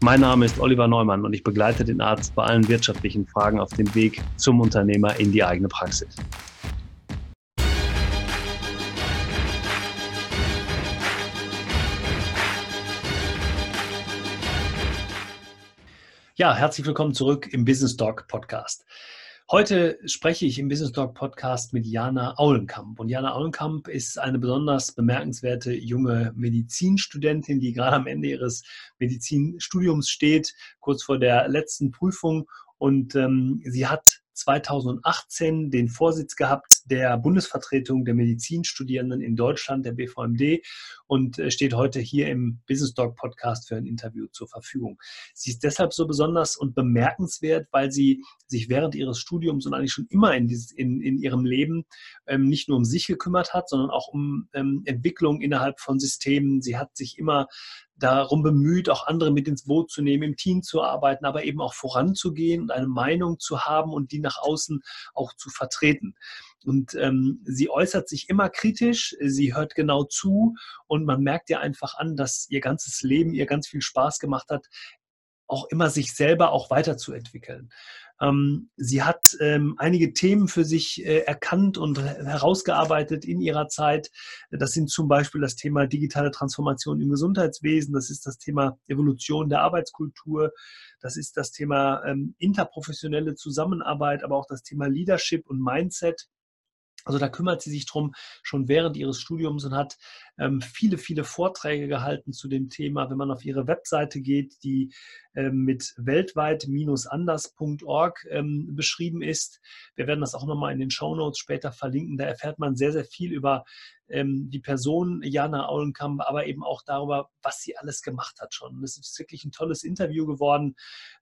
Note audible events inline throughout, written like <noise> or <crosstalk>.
Mein Name ist Oliver Neumann und ich begleite den Arzt bei allen wirtschaftlichen Fragen auf dem Weg zum Unternehmer in die eigene Praxis. Ja, herzlich willkommen zurück im Business Talk Podcast. Heute spreche ich im Business Talk Podcast mit Jana Aulenkamp. Und Jana Aulenkamp ist eine besonders bemerkenswerte junge Medizinstudentin, die gerade am Ende ihres Medizinstudiums steht, kurz vor der letzten Prüfung. Und ähm, sie hat 2018 den Vorsitz gehabt der Bundesvertretung der Medizinstudierenden in Deutschland, der BVMD, und äh, steht heute hier im Business Dog Podcast für ein Interview zur Verfügung. Sie ist deshalb so besonders und bemerkenswert, weil sie sich während ihres Studiums und eigentlich schon immer in, dieses, in, in ihrem Leben ähm, nicht nur um sich gekümmert hat, sondern auch um ähm, Entwicklung innerhalb von Systemen. Sie hat sich immer darum bemüht, auch andere mit ins Boot zu nehmen, im Team zu arbeiten, aber eben auch voranzugehen und eine Meinung zu haben und die nach außen auch zu vertreten. Und ähm, sie äußert sich immer kritisch, sie hört genau zu und man merkt ihr einfach an, dass ihr ganzes Leben ihr ganz viel Spaß gemacht hat, auch immer sich selber auch weiterzuentwickeln. Ähm, sie hat ähm, einige Themen für sich äh, erkannt und herausgearbeitet in ihrer Zeit. Das sind zum Beispiel das Thema digitale Transformation im Gesundheitswesen, das ist das Thema Evolution der Arbeitskultur, das ist das Thema ähm, interprofessionelle Zusammenarbeit, aber auch das Thema Leadership und Mindset. Also da kümmert sie sich drum schon während ihres Studiums und hat viele, viele Vorträge gehalten zu dem Thema. Wenn man auf ihre Webseite geht, die ähm, mit weltweit-anders.org ähm, beschrieben ist, wir werden das auch nochmal in den Show Notes später verlinken, da erfährt man sehr, sehr viel über ähm, die Person Jana Aulenkamp, aber eben auch darüber, was sie alles gemacht hat schon. Es ist wirklich ein tolles Interview geworden.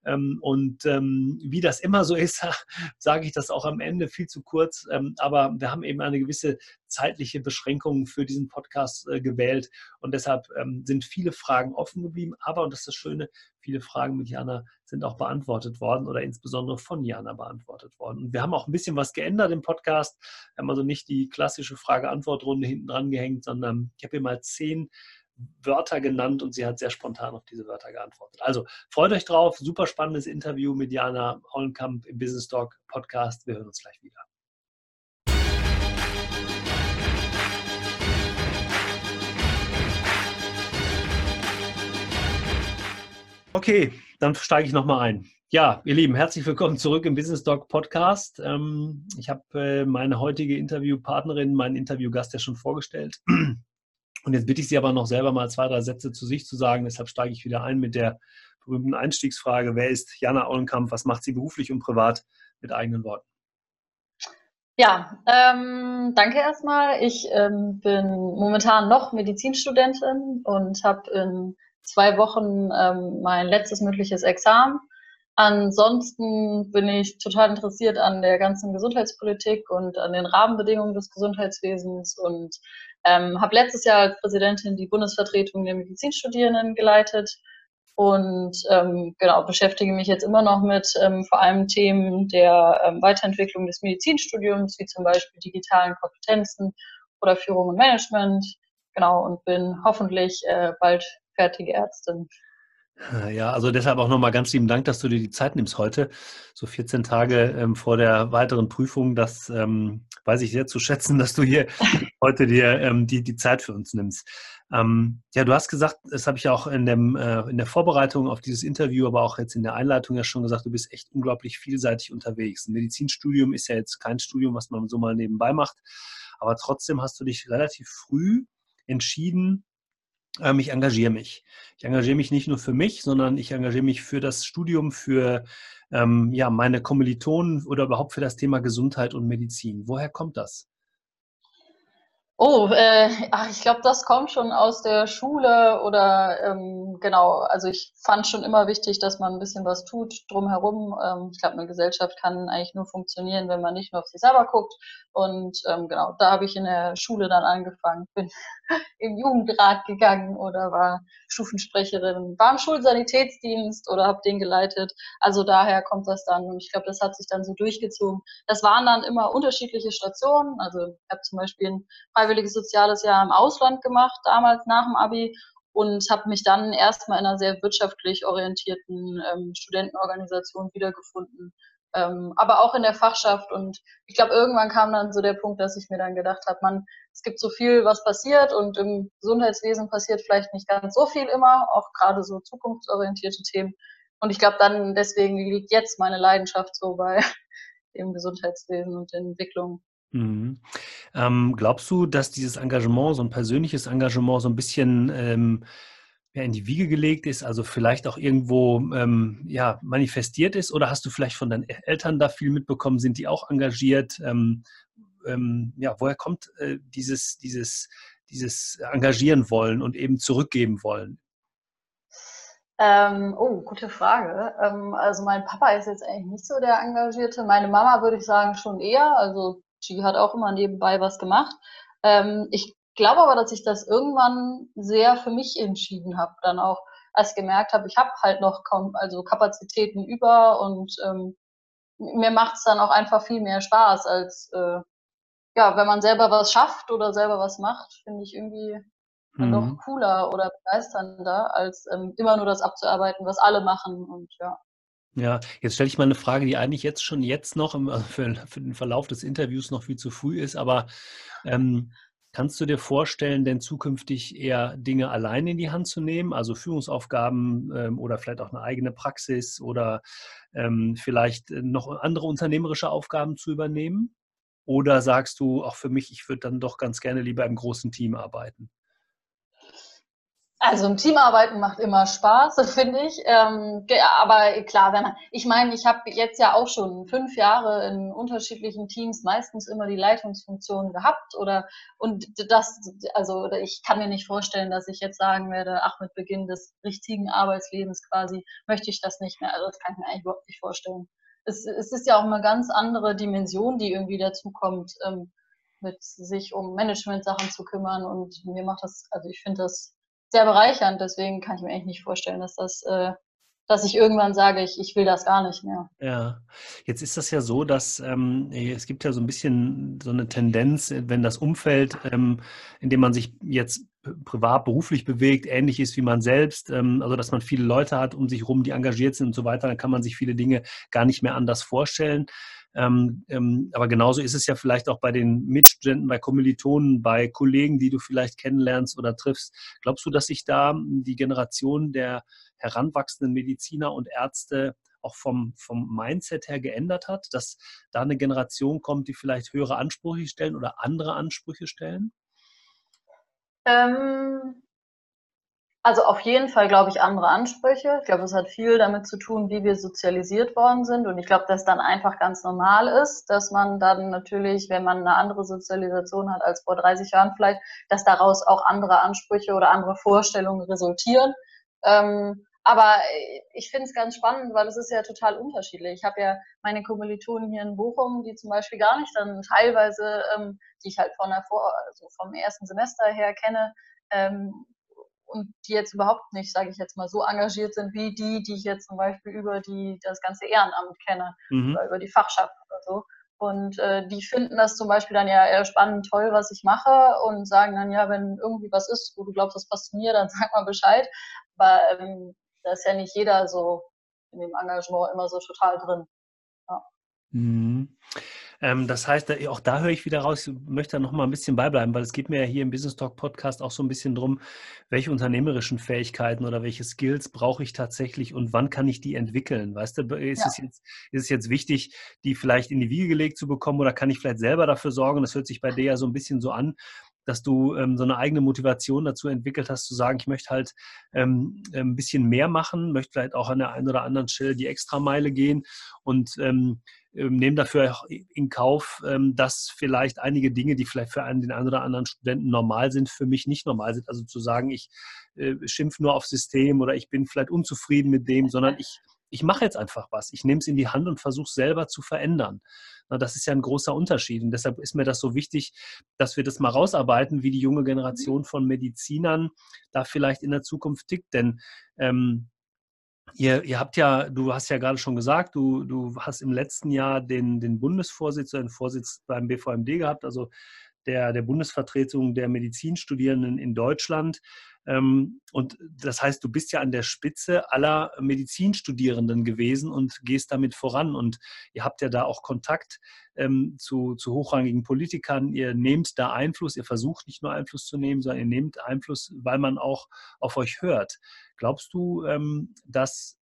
Ähm, und ähm, wie das immer so ist, <laughs> sage ich das auch am Ende viel zu kurz. Ähm, aber wir haben eben eine gewisse zeitliche Beschränkung für diesen Podcast äh, gewählt. Und deshalb ähm, sind viele Fragen offen geblieben. Aber, und das ist das Schöne, viele Fragen mit Jana sind auch beantwortet worden oder insbesondere von Jana beantwortet worden. Und wir haben auch ein bisschen was geändert im Podcast. Wir haben also nicht die klassische Frage-Antwort-Runde hinten dran gehängt, sondern ich habe ihr mal zehn Wörter genannt und sie hat sehr spontan auf diese Wörter geantwortet. Also freut euch drauf, super spannendes Interview mit Jana Aulenkamp im Business Talk Podcast. Wir hören uns gleich wieder. Okay, dann steige ich nochmal ein. Ja, ihr Lieben, herzlich willkommen zurück im Business Dog Podcast. Ähm, ich habe äh, meine heutige Interviewpartnerin, meinen Interviewgast ja schon vorgestellt. Und jetzt bitte ich Sie aber noch selber mal zwei, drei Sätze zu sich zu sagen. Deshalb steige ich wieder ein mit der berühmten Einstiegsfrage. Wer ist Jana Aulenkamp? Was macht sie beruflich und privat mit eigenen Worten? Ja, ähm, danke erstmal. Ich ähm, bin momentan noch Medizinstudentin und habe in zwei Wochen ähm, mein letztes mündliches Examen. Ansonsten bin ich total interessiert an der ganzen Gesundheitspolitik und an den Rahmenbedingungen des Gesundheitswesens und ähm, habe letztes Jahr als Präsidentin die Bundesvertretung der Medizinstudierenden geleitet und ähm, genau beschäftige mich jetzt immer noch mit ähm, vor allem Themen der ähm, Weiterentwicklung des Medizinstudiums, wie zum Beispiel digitalen Kompetenzen oder Führung und Management. Genau und bin hoffentlich äh, bald fertige Ärztin. Ja, also deshalb auch nochmal ganz lieben Dank, dass du dir die Zeit nimmst heute, so 14 Tage ähm, vor der weiteren Prüfung. Das ähm, weiß ich sehr zu schätzen, <laughs> dass du hier heute dir ähm, die, die Zeit für uns nimmst. Ähm, ja, du hast gesagt, das habe ich auch in, dem, äh, in der Vorbereitung auf dieses Interview, aber auch jetzt in der Einleitung ja schon gesagt, du bist echt unglaublich vielseitig unterwegs. Ein Medizinstudium ist ja jetzt kein Studium, was man so mal nebenbei macht, aber trotzdem hast du dich relativ früh entschieden, ähm, ich engagiere mich. Ich engagiere mich nicht nur für mich, sondern ich engagiere mich für das Studium, für ähm, ja, meine Kommilitonen oder überhaupt für das Thema Gesundheit und Medizin. Woher kommt das? Oh, äh, ach, ich glaube, das kommt schon aus der Schule oder ähm, genau. Also ich fand schon immer wichtig, dass man ein bisschen was tut drumherum. Ähm, ich glaube, eine Gesellschaft kann eigentlich nur funktionieren, wenn man nicht nur auf sich selber guckt. Und ähm, genau, da habe ich in der Schule dann angefangen, bin <laughs> im Jugendrat gegangen oder war Stufensprecherin, war im Schulsanitätsdienst oder habe den geleitet. Also daher kommt das dann und ich glaube, das hat sich dann so durchgezogen. Das waren dann immer unterschiedliche Stationen. Also ich habe zum Beispiel ein freiwilliges soziales Jahr im Ausland gemacht, damals nach dem Abi und habe mich dann erstmal in einer sehr wirtschaftlich orientierten ähm, Studentenorganisation wiedergefunden. Ähm, aber auch in der Fachschaft. Und ich glaube, irgendwann kam dann so der Punkt, dass ich mir dann gedacht habe, man, es gibt so viel, was passiert und im Gesundheitswesen passiert vielleicht nicht ganz so viel immer, auch gerade so zukunftsorientierte Themen. Und ich glaube, dann deswegen liegt jetzt meine Leidenschaft so bei <laughs> dem Gesundheitswesen und der Entwicklung. Mhm. Ähm, glaubst du, dass dieses Engagement, so ein persönliches Engagement, so ein bisschen ähm, ja, in die Wiege gelegt ist, also vielleicht auch irgendwo ähm, ja, manifestiert ist? Oder hast du vielleicht von deinen Eltern da viel mitbekommen? Sind die auch engagiert? Ähm, ähm, ja, woher kommt äh, dieses, dieses, dieses Engagieren wollen und eben zurückgeben wollen? Ähm, oh, gute Frage. Ähm, also mein Papa ist jetzt eigentlich nicht so der Engagierte. Meine Mama würde ich sagen schon eher. Also die hat auch immer nebenbei was gemacht. Ähm, ich glaube aber, dass ich das irgendwann sehr für mich entschieden habe. Dann auch, als ich gemerkt habe, ich habe halt noch kaum, also Kapazitäten über und ähm, mir macht es dann auch einfach viel mehr Spaß, als äh, ja, wenn man selber was schafft oder selber was macht, finde ich irgendwie mhm. doch cooler oder begeisternder, als ähm, immer nur das abzuarbeiten, was alle machen und ja. Ja, jetzt stelle ich mal eine Frage, die eigentlich jetzt schon jetzt noch im, für, für, den Verlauf des Interviews noch viel zu früh ist, aber ähm, kannst du dir vorstellen, denn zukünftig eher Dinge allein in die Hand zu nehmen, also Führungsaufgaben ähm, oder vielleicht auch eine eigene Praxis oder ähm, vielleicht noch andere unternehmerische Aufgaben zu übernehmen? Oder sagst du, auch für mich, ich würde dann doch ganz gerne lieber im großen Team arbeiten? Also ein Teamarbeiten macht immer Spaß, <laughs> finde ich. Ähm, aber klar, wenn man, ich meine, ich habe jetzt ja auch schon fünf Jahre in unterschiedlichen Teams meistens immer die Leitungsfunktion gehabt oder und das, also ich kann mir nicht vorstellen, dass ich jetzt sagen werde, ach mit Beginn des richtigen Arbeitslebens quasi möchte ich das nicht mehr. Also das kann ich mir eigentlich überhaupt nicht vorstellen. Es, es ist ja auch eine ganz andere Dimension, die irgendwie dazu kommt, ähm, mit sich um Management-Sachen zu kümmern und mir macht das, also ich finde das sehr bereichernd. Deswegen kann ich mir eigentlich nicht vorstellen, dass das, äh, dass ich irgendwann sage, ich, ich will das gar nicht mehr. Ja, jetzt ist das ja so, dass ähm, es gibt ja so ein bisschen so eine Tendenz, wenn das Umfeld, ähm, in dem man sich jetzt privat, beruflich bewegt, ähnlich ist wie man selbst, ähm, also dass man viele Leute hat um sich herum, die engagiert sind und so weiter, dann kann man sich viele Dinge gar nicht mehr anders vorstellen. Ähm, ähm, aber genauso ist es ja vielleicht auch bei den Mitstudenten, bei Kommilitonen, bei Kollegen, die du vielleicht kennenlernst oder triffst. Glaubst du, dass sich da die Generation der heranwachsenden Mediziner und Ärzte auch vom, vom Mindset her geändert hat, dass da eine Generation kommt, die vielleicht höhere Ansprüche stellen oder andere Ansprüche stellen? Ähm, also auf jeden Fall, glaube ich, andere Ansprüche. Ich glaube, es hat viel damit zu tun, wie wir sozialisiert worden sind. Und ich glaube, dass dann einfach ganz normal ist, dass man dann natürlich, wenn man eine andere Sozialisation hat als vor 30 Jahren vielleicht, dass daraus auch andere Ansprüche oder andere Vorstellungen resultieren. Ähm, aber ich finde es ganz spannend, weil es ist ja total unterschiedlich. Ich habe ja meine Kommilitonen hier in Bochum, die zum Beispiel gar nicht dann teilweise, ähm, die ich halt von der Vor also vom ersten Semester her kenne, ähm, und die jetzt überhaupt nicht, sage ich jetzt mal, so engagiert sind wie die, die ich jetzt zum Beispiel über die, das ganze Ehrenamt kenne mhm. oder über die Fachschaft oder so. Und äh, die finden das zum Beispiel dann ja eher spannend, toll, was ich mache und sagen dann, ja, wenn irgendwie was ist, wo du glaubst, das passt zu mir, dann <laughs> sag mal Bescheid. Aber ähm, da ist ja nicht jeder so in dem Engagement immer so total drin. Ja. Mhm. Ähm, das heißt, auch da höre ich wieder raus, ich möchte da noch mal ein bisschen beibleiben, weil es geht mir ja hier im Business Talk Podcast auch so ein bisschen drum, welche unternehmerischen Fähigkeiten oder welche Skills brauche ich tatsächlich und wann kann ich die entwickeln? Weißt du, ist, ja. es, jetzt, ist es jetzt wichtig, die vielleicht in die Wiege gelegt zu bekommen oder kann ich vielleicht selber dafür sorgen? Das hört sich bei dir ja so ein bisschen so an, dass du ähm, so eine eigene Motivation dazu entwickelt hast, zu sagen, ich möchte halt ähm, ein bisschen mehr machen, möchte vielleicht auch an der einen oder anderen Stelle die Extrameile gehen und ähm, ähm, nehme dafür auch in Kauf, ähm, dass vielleicht einige Dinge, die vielleicht für einen, den einen oder anderen Studenten normal sind, für mich nicht normal sind. Also zu sagen, ich äh, schimpfe nur auf System oder ich bin vielleicht unzufrieden mit dem, sondern ich, ich mache jetzt einfach was. Ich nehme es in die Hand und versuche es selber zu verändern. Na, das ist ja ein großer Unterschied. Und deshalb ist mir das so wichtig, dass wir das mal rausarbeiten, wie die junge Generation von Medizinern da vielleicht in der Zukunft tickt. Denn ähm, Ihr, ihr, habt ja, du hast ja gerade schon gesagt, du, du hast im letzten Jahr den, den Bundesvorsitz, den Vorsitz beim BVMD gehabt, also der, der Bundesvertretung der Medizinstudierenden in Deutschland. Ähm, und das heißt, du bist ja an der Spitze aller Medizinstudierenden gewesen und gehst damit voran. Und ihr habt ja da auch Kontakt ähm, zu, zu hochrangigen Politikern. Ihr nehmt da Einfluss. Ihr versucht nicht nur Einfluss zu nehmen, sondern ihr nehmt Einfluss, weil man auch auf euch hört. Glaubst du, ähm, dass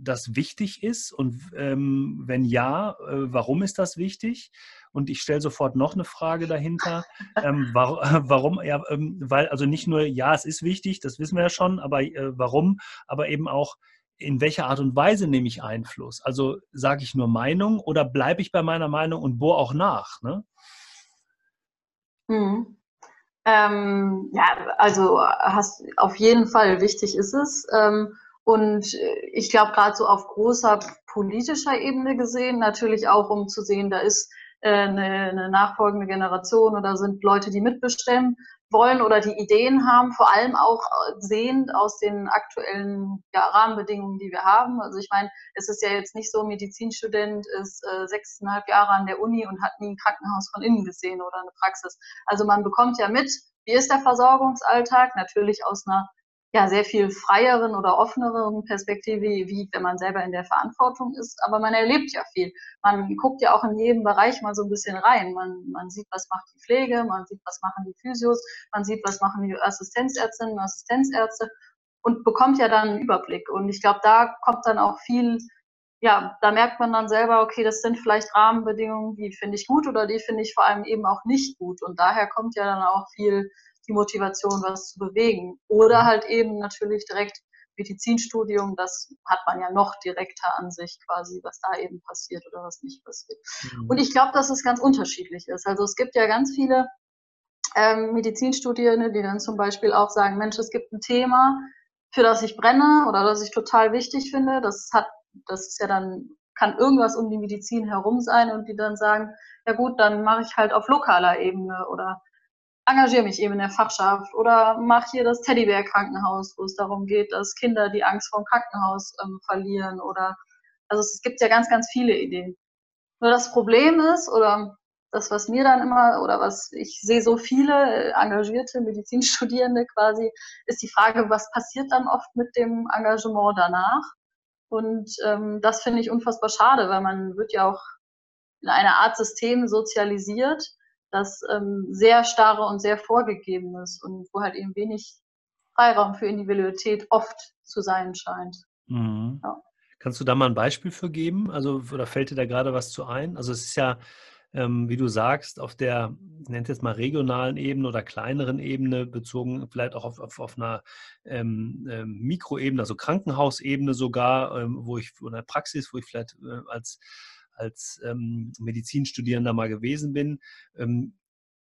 das wichtig ist? Und ähm, wenn ja, äh, warum ist das wichtig? Und ich stelle sofort noch eine Frage dahinter. Ähm, <laughs> warum, <laughs> warum? Ja, ähm, weil also nicht nur, ja, es ist wichtig, das wissen wir ja schon, aber äh, warum? Aber eben auch, in welcher Art und Weise nehme ich Einfluss? Also sage ich nur Meinung oder bleibe ich bei meiner Meinung und bohre auch nach? Ne? Hm. Ähm, ja, also hast auf jeden Fall wichtig ist es. Ähm, und äh, ich glaube, gerade so auf großer politischer Ebene gesehen, natürlich auch, um zu sehen, da ist äh, eine, eine nachfolgende Generation oder sind Leute, die mitbestimmen wollen oder die Ideen haben, vor allem auch äh, sehend aus den aktuellen ja, Rahmenbedingungen, die wir haben. Also ich meine, es ist ja jetzt nicht so, Medizinstudent ist äh, sechseinhalb Jahre an der Uni und hat nie ein Krankenhaus von innen gesehen oder eine Praxis. Also man bekommt ja mit, wie ist der Versorgungsalltag, natürlich aus einer ja, sehr viel freieren oder offeneren Perspektive, wie wenn man selber in der Verantwortung ist. Aber man erlebt ja viel. Man guckt ja auch in jedem Bereich mal so ein bisschen rein. Man, man sieht, was macht die Pflege, man sieht, was machen die Physios, man sieht, was machen die Assistenzärztinnen und Assistenzärzte und bekommt ja dann einen Überblick. Und ich glaube, da kommt dann auch viel, ja, da merkt man dann selber, okay, das sind vielleicht Rahmenbedingungen, die finde ich gut oder die finde ich vor allem eben auch nicht gut. Und daher kommt ja dann auch viel die Motivation, was zu bewegen. Oder mhm. halt eben natürlich direkt Medizinstudium, das hat man ja noch direkter an sich quasi, was da eben passiert oder was nicht passiert. Mhm. Und ich glaube, dass es ganz unterschiedlich ist. Also es gibt ja ganz viele ähm, Medizinstudierende, die dann zum Beispiel auch sagen, Mensch, es gibt ein Thema, für das ich brenne oder das ich total wichtig finde. Das hat, das ist ja dann, kann irgendwas um die Medizin herum sein und die dann sagen, ja gut, dann mache ich halt auf lokaler Ebene oder engagiere mich eben in der Fachschaft oder mache hier das Teddybär-Krankenhaus, wo es darum geht, dass Kinder die Angst vor dem Krankenhaus ähm, verlieren oder also es gibt ja ganz, ganz viele Ideen. Nur das Problem ist, oder das, was mir dann immer, oder was ich sehe so viele engagierte Medizinstudierende <laughs> quasi, ist die Frage, was passiert dann oft mit dem Engagement danach? Und ähm, das finde ich unfassbar schade, weil man wird ja auch in einer Art System sozialisiert, das ähm, sehr starre und sehr vorgegeben ist und wo halt eben wenig Freiraum für Individualität oft zu sein scheint. Mhm. Ja. Kannst du da mal ein Beispiel für geben? Also, oder fällt dir da gerade was zu ein? Also, es ist ja, ähm, wie du sagst, auf der, nennt es mal regionalen Ebene oder kleineren Ebene bezogen, vielleicht auch auf, auf, auf einer ähm, ähm, Mikroebene, also Krankenhausebene sogar, ähm, wo ich, oder Praxis, wo ich vielleicht äh, als als ähm, Medizinstudierender mal gewesen bin, ähm,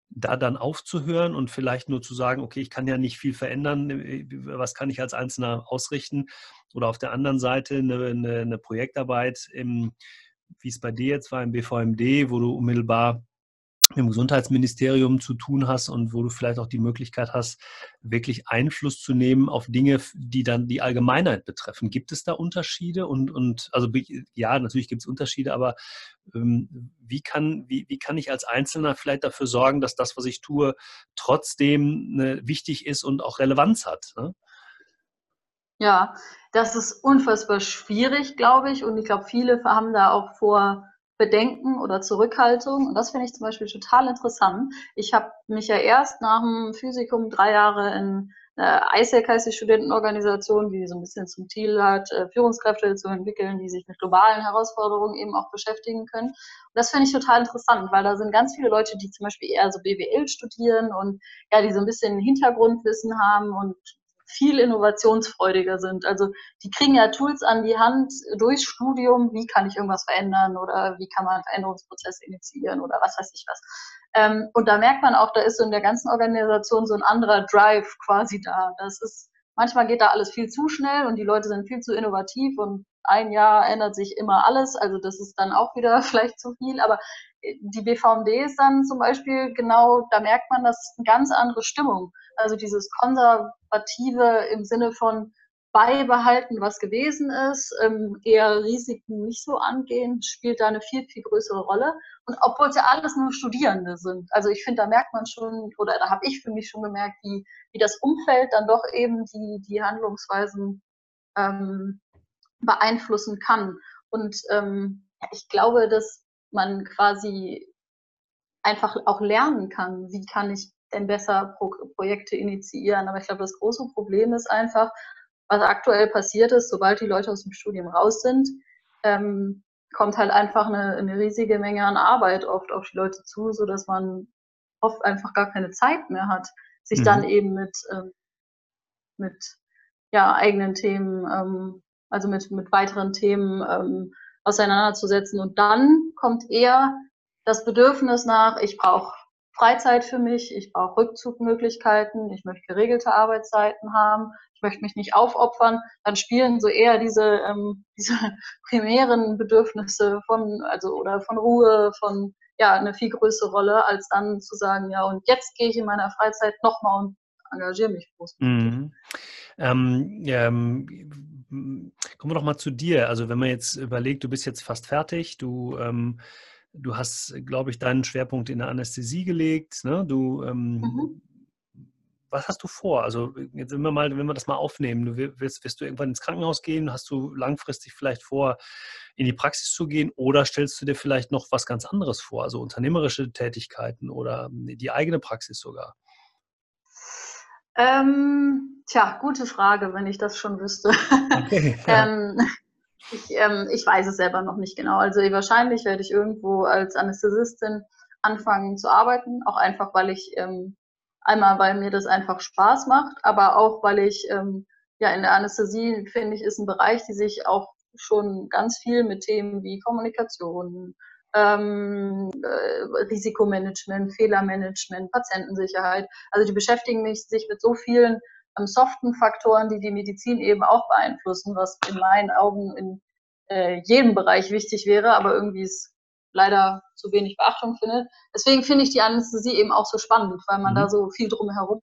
da dann aufzuhören und vielleicht nur zu sagen, okay, ich kann ja nicht viel verändern, äh, was kann ich als Einzelner ausrichten? Oder auf der anderen Seite eine, eine, eine Projektarbeit, im, wie es bei dir jetzt war im BVMD, wo du unmittelbar mit dem Gesundheitsministerium zu tun hast und wo du vielleicht auch die Möglichkeit hast, wirklich Einfluss zu nehmen auf Dinge, die dann die Allgemeinheit betreffen. Gibt es da Unterschiede? Und, und also ja, natürlich gibt es Unterschiede, aber ähm, wie, kann, wie, wie kann ich als Einzelner vielleicht dafür sorgen, dass das, was ich tue, trotzdem ne, wichtig ist und auch Relevanz hat? Ne? Ja, das ist unfassbar schwierig, glaube ich. Und ich glaube, viele haben da auch vor Bedenken oder Zurückhaltung. Und das finde ich zum Beispiel total interessant. Ich habe mich ja erst nach dem Physikum drei Jahre in einer ISEC heißt die Studentenorganisation, die so ein bisschen zum Ziel hat, äh, Führungskräfte zu entwickeln, die sich mit globalen Herausforderungen eben auch beschäftigen können. Und das finde ich total interessant, weil da sind ganz viele Leute, die zum Beispiel eher so BWL studieren und ja, die so ein bisschen Hintergrundwissen haben und viel innovationsfreudiger sind. Also die kriegen ja Tools an die Hand durchs Studium, wie kann ich irgendwas verändern oder wie kann man Veränderungsprozesse initiieren oder was weiß ich was. Ähm, und da merkt man auch, da ist so in der ganzen Organisation so ein anderer Drive quasi da. Das ist, manchmal geht da alles viel zu schnell und die Leute sind viel zu innovativ und ein Jahr ändert sich immer alles. Also das ist dann auch wieder <laughs> vielleicht zu viel. Aber die BVMD ist dann zum Beispiel genau, da merkt man, das ist eine ganz andere Stimmung. Also dieses Konservative im Sinne von beibehalten, was gewesen ist, ähm, eher Risiken nicht so angehen, spielt da eine viel, viel größere Rolle. Und obwohl es ja alles nur Studierende sind. Also ich finde, da merkt man schon, oder da habe ich für mich schon gemerkt, wie, wie das Umfeld dann doch eben die, die Handlungsweisen ähm, beeinflussen kann. Und ähm, ich glaube, dass man quasi einfach auch lernen kann, wie kann ich denn besser Pro Projekte initiieren. Aber ich glaube, das große Problem ist einfach, was aktuell passiert ist, sobald die Leute aus dem Studium raus sind, ähm, kommt halt einfach eine, eine, riesige Menge an Arbeit oft auf die Leute zu, sodass man oft einfach gar keine Zeit mehr hat, sich mhm. dann eben mit, ähm, mit ja, eigenen Themen, ähm, also mit, mit weiteren Themen ähm, auseinanderzusetzen. Und dann kommt eher das Bedürfnis nach, ich brauche Freizeit für mich, ich brauche Rückzugmöglichkeiten, ich möchte geregelte Arbeitszeiten haben, ich möchte mich nicht aufopfern, dann spielen so eher diese, ähm, <laughs> diese primären Bedürfnisse von, also oder von Ruhe, von ja, eine viel größere Rolle, als dann zu sagen, ja, und jetzt gehe ich in meiner Freizeit nochmal und engagiere mich groß. Mhm. Ähm, ähm, kommen wir doch mal zu dir. Also wenn man jetzt überlegt, du bist jetzt fast fertig, du, ähm, du hast, glaube ich, deinen Schwerpunkt in der Anästhesie gelegt. Ne? Du, ähm, mhm. Was hast du vor? Also jetzt wenn wir mal, wenn wir das mal aufnehmen, du wirst, wirst du irgendwann ins Krankenhaus gehen? Hast du langfristig vielleicht vor, in die Praxis zu gehen? Oder stellst du dir vielleicht noch was ganz anderes vor, also unternehmerische Tätigkeiten oder die eigene Praxis sogar? Ähm, tja, gute Frage, wenn ich das schon wüsste. Okay, <laughs> ja. ähm, ich, ähm, ich weiß es selber noch nicht genau. Also wahrscheinlich werde ich irgendwo als Anästhesistin anfangen zu arbeiten, auch einfach, weil ich ähm, einmal, weil mir das einfach Spaß macht, aber auch, weil ich ähm, ja in der Anästhesie finde ich ist ein Bereich, die sich auch schon ganz viel mit Themen wie Kommunikation, ähm, äh, Risikomanagement, Fehlermanagement, Patientensicherheit. Also die beschäftigen mich sich mit so vielen ähm, soften Faktoren, die die Medizin eben auch beeinflussen, was in meinen Augen in äh, jedem Bereich wichtig wäre, aber irgendwie ist leider zu wenig Beachtung findet. Deswegen finde ich die Anästhesie eben auch so spannend, weil man mhm. da so viel drumherum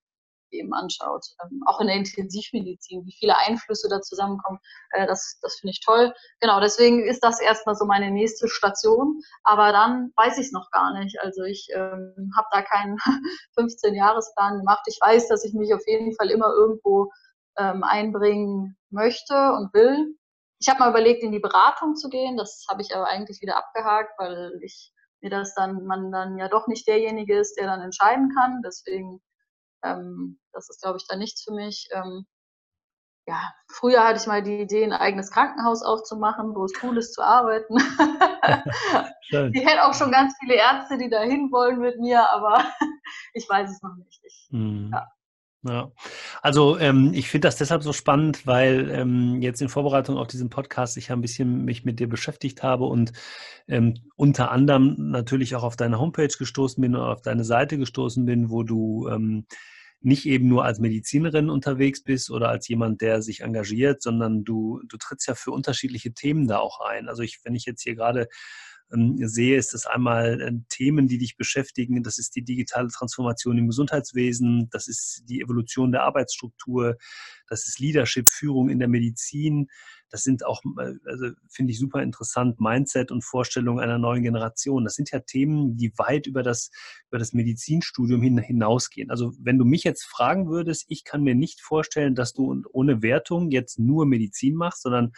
eben anschaut. Ähm, auch in der Intensivmedizin, wie viele Einflüsse da zusammenkommen, äh, das, das finde ich toll. Genau, deswegen ist das erstmal so meine nächste Station. Aber dann weiß ich es noch gar nicht. Also ich ähm, habe da keinen <laughs> 15-Jahresplan gemacht. Ich weiß, dass ich mich auf jeden Fall immer irgendwo ähm, einbringen möchte und will. Ich habe mal überlegt, in die Beratung zu gehen. Das habe ich aber eigentlich wieder abgehakt, weil ich mir das dann, man dann ja doch nicht derjenige ist, der dann entscheiden kann. Deswegen ähm, das ist, glaube ich, dann nichts für mich. Ähm, ja, früher hatte ich mal die Idee, ein eigenes Krankenhaus aufzumachen, wo es cool ist zu arbeiten. <laughs> ich hätte auch schon ganz viele Ärzte, die dahin wollen mit mir, aber <laughs> ich weiß es noch nicht. Ich, hm. ja. Ja, also ähm, ich finde das deshalb so spannend, weil ähm, jetzt in Vorbereitung auf diesen Podcast ich ein bisschen mich mit dir beschäftigt habe und ähm, unter anderem natürlich auch auf deine Homepage gestoßen bin oder auf deine Seite gestoßen bin, wo du ähm, nicht eben nur als Medizinerin unterwegs bist oder als jemand, der sich engagiert, sondern du, du trittst ja für unterschiedliche Themen da auch ein. Also ich, wenn ich jetzt hier gerade sehe, ist das einmal äh, Themen, die dich beschäftigen. Das ist die digitale Transformation im Gesundheitswesen, das ist die Evolution der Arbeitsstruktur, das ist Leadership, Führung in der Medizin. Das sind auch, äh, also finde ich super interessant, Mindset und Vorstellungen einer neuen Generation. Das sind ja Themen, die weit über das, über das Medizinstudium hin, hinausgehen. Also wenn du mich jetzt fragen würdest, ich kann mir nicht vorstellen, dass du ohne Wertung jetzt nur Medizin machst, sondern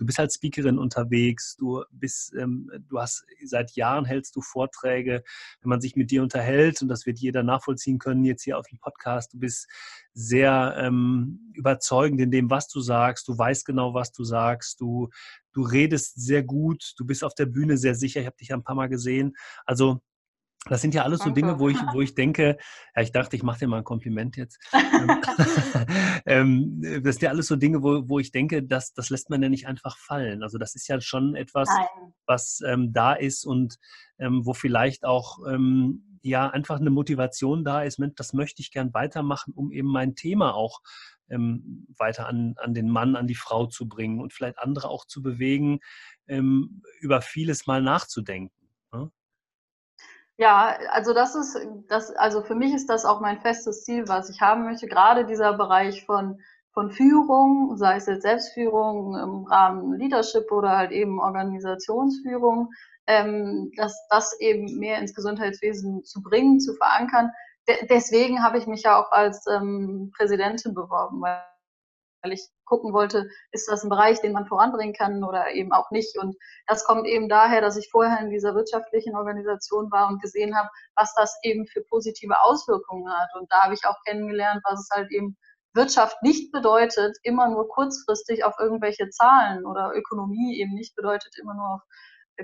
du bist als Speakerin unterwegs, du bist, ähm, du hast seit Jahren hältst du Vorträge, wenn man sich mit dir unterhält, und das wird jeder nachvollziehen können, jetzt hier auf dem Podcast, du bist sehr ähm, überzeugend in dem, was du sagst, du weißt genau, was du sagst, du, du redest sehr gut, du bist auf der Bühne sehr sicher, ich habe dich ein paar Mal gesehen. Also Das sind ja alles so Dinge, wo ich, wo ich denke, ja, ich dachte, ich mache dir mal ein Kompliment jetzt. Ähm, <laughs> <laughs> ähm, das sind ja alles so Dinge, wo, wo ich denke, das, das lässt man ja nicht einfach fallen. Also das ist ja schon etwas, Nein. was ähm, da ist und ähm, wo vielleicht auch ähm, ja einfach eine Motivation da ist, das möchte ich gern weitermachen, um eben mein Thema auch ähm, weiter an, an den Mann, an die Frau zu bringen und vielleicht andere auch zu bewegen, über vieles mal nachzudenken. Ne? Ja, also das ist das, also für mich ist das auch mein festes Ziel, was ich haben möchte. Gerade dieser Bereich von, von Führung, sei es jetzt Selbstführung im Rahmen Leadership oder halt eben Organisationsführung, ähm, dass das eben mehr ins Gesundheitswesen zu bringen, zu verankern. De deswegen habe ich mich ja auch als ähm, Präsidentin beworben, weil weil ich gucken wollte, ist das ein Bereich, den man voranbringen kann oder eben auch nicht. Und das kommt eben daher, dass ich vorher in dieser wirtschaftlichen Organisation war und gesehen habe, was das eben für positive Auswirkungen hat. Und da habe ich auch kennengelernt, was es halt eben Wirtschaft nicht bedeutet, immer nur kurzfristig auf irgendwelche Zahlen oder Ökonomie eben nicht bedeutet, immer nur auf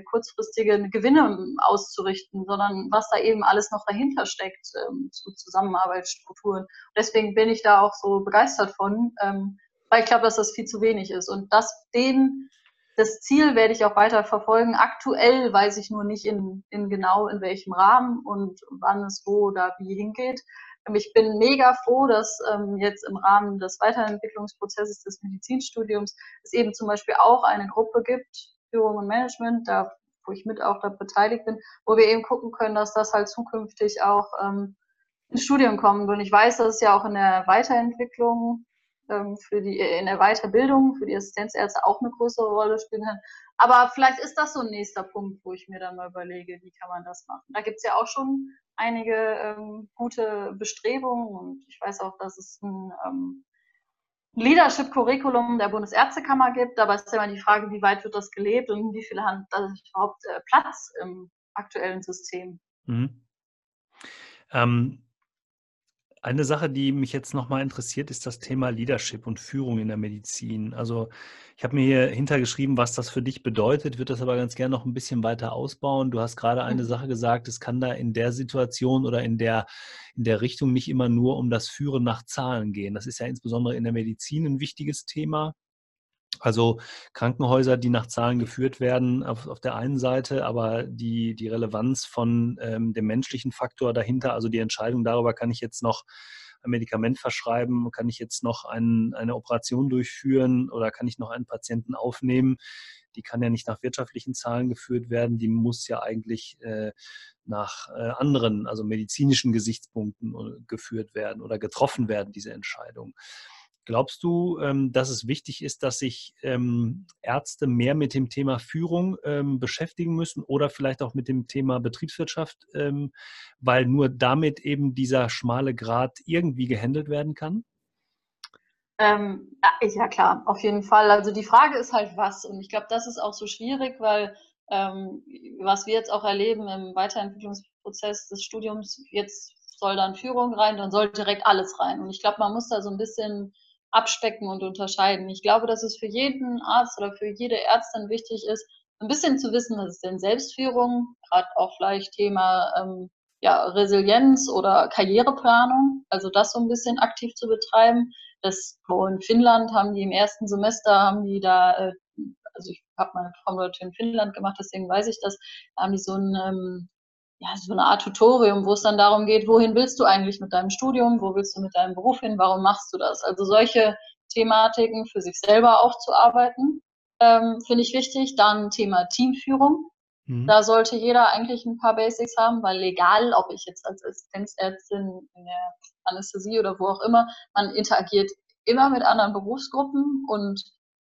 kurzfristige Gewinne auszurichten, sondern was da eben alles noch dahinter steckt ähm, zu Zusammenarbeitsstrukturen. Deswegen bin ich da auch so begeistert von, ähm, weil ich glaube, dass das viel zu wenig ist. Und das, den, das Ziel werde ich auch weiter verfolgen. Aktuell weiß ich nur nicht in, in genau in welchem Rahmen und wann es wo oder wie hingeht. Ich bin mega froh, dass ähm, jetzt im Rahmen des Weiterentwicklungsprozesses des Medizinstudiums es eben zum Beispiel auch eine Gruppe gibt, Führung und Management, da wo ich mit auch da beteiligt bin, wo wir eben gucken können, dass das halt zukünftig auch ähm, ins Studium kommt. Und ich weiß, dass es ja auch in der Weiterentwicklung ähm, für die, in der Weiterbildung für die Assistenzärzte auch eine größere Rolle spielen kann. Aber vielleicht ist das so ein nächster Punkt, wo ich mir dann mal überlege, wie kann man das machen. Da gibt es ja auch schon einige ähm, gute Bestrebungen und ich weiß auch, dass es ein ähm, Leadership-Curriculum der Bundesärztekammer gibt, es ist ja immer die Frage, wie weit wird das gelebt und wie viele haben da überhaupt äh, Platz im aktuellen System. Mhm. Ähm, eine Sache, die mich jetzt nochmal interessiert, ist das Thema Leadership und Führung in der Medizin. Also ich habe mir hier hintergeschrieben, was das für dich bedeutet, würde das aber ganz gerne noch ein bisschen weiter ausbauen. Du hast gerade eine mhm. Sache gesagt, es kann da in der Situation oder in der, in der Richtung nicht immer nur um das Führen nach Zahlen gehen. Das ist ja insbesondere in der Medizin ein wichtiges Thema. Also Krankenhäuser, die nach Zahlen geführt werden, auf, auf der einen Seite, aber die, die Relevanz von ähm, dem menschlichen Faktor dahinter, also die Entscheidung darüber, kann ich jetzt noch ein Medikament verschreiben, kann ich jetzt noch ein, eine Operation durchführen oder kann ich noch einen Patienten aufnehmen, die kann ja nicht nach wirtschaftlichen Zahlen geführt werden, die muss ja eigentlich äh, nach äh, anderen, also medizinischen Gesichtspunkten äh, geführt werden oder getroffen werden, diese Entscheidung. Glaubst du, ähm, dass es wichtig ist, dass sich ähm, Ärzte mehr mit dem Thema Führung ähm, beschäftigen müssen oder vielleicht auch mit dem Thema Betriebswirtschaft, weil nur damit eben dieser schmale Grad irgendwie gehandelt werden kann? Ähm, ja, klar, auf jeden Fall. Also die Frage ist halt was. Und ich glaube, das ist auch so schwierig, weil ähm, was wir jetzt auch erleben im Weiterentwicklungsprozess des Studiums, jetzt soll dann Führung rein, dann soll direkt alles rein. Und ich glaube, man muss da so ein bisschen abstecken und unterscheiden. Ich glaube, dass es für jeden Arzt oder für jede Ärztin wichtig ist, ein bisschen zu wissen, was ist denn Selbstführung, gerade auch vielleicht Thema ähm, ja, Resilienz oder Karriereplanung, also das so ein bisschen aktiv zu betreiben. Das in Finnland haben die im ersten Semester haben die da, äh, also ich habe meine Traumleute in Finnland gemacht, deswegen weiß ich das, da haben die so ein ähm, ja, so eine Art Tutorium, wo es dann darum geht, wohin willst du eigentlich mit deinem Studium, wo willst du mit deinem Beruf hin, warum machst du das? Also solche Thematiken für sich selber aufzuarbeiten, ähm, finde ich wichtig. Dann Thema Teamführung. Mhm. Da sollte jeder eigentlich ein paar Basics haben, weil legal, ob ich jetzt als Assistenzärztin in der Anästhesie oder wo auch immer, man interagiert immer mit anderen Berufsgruppen und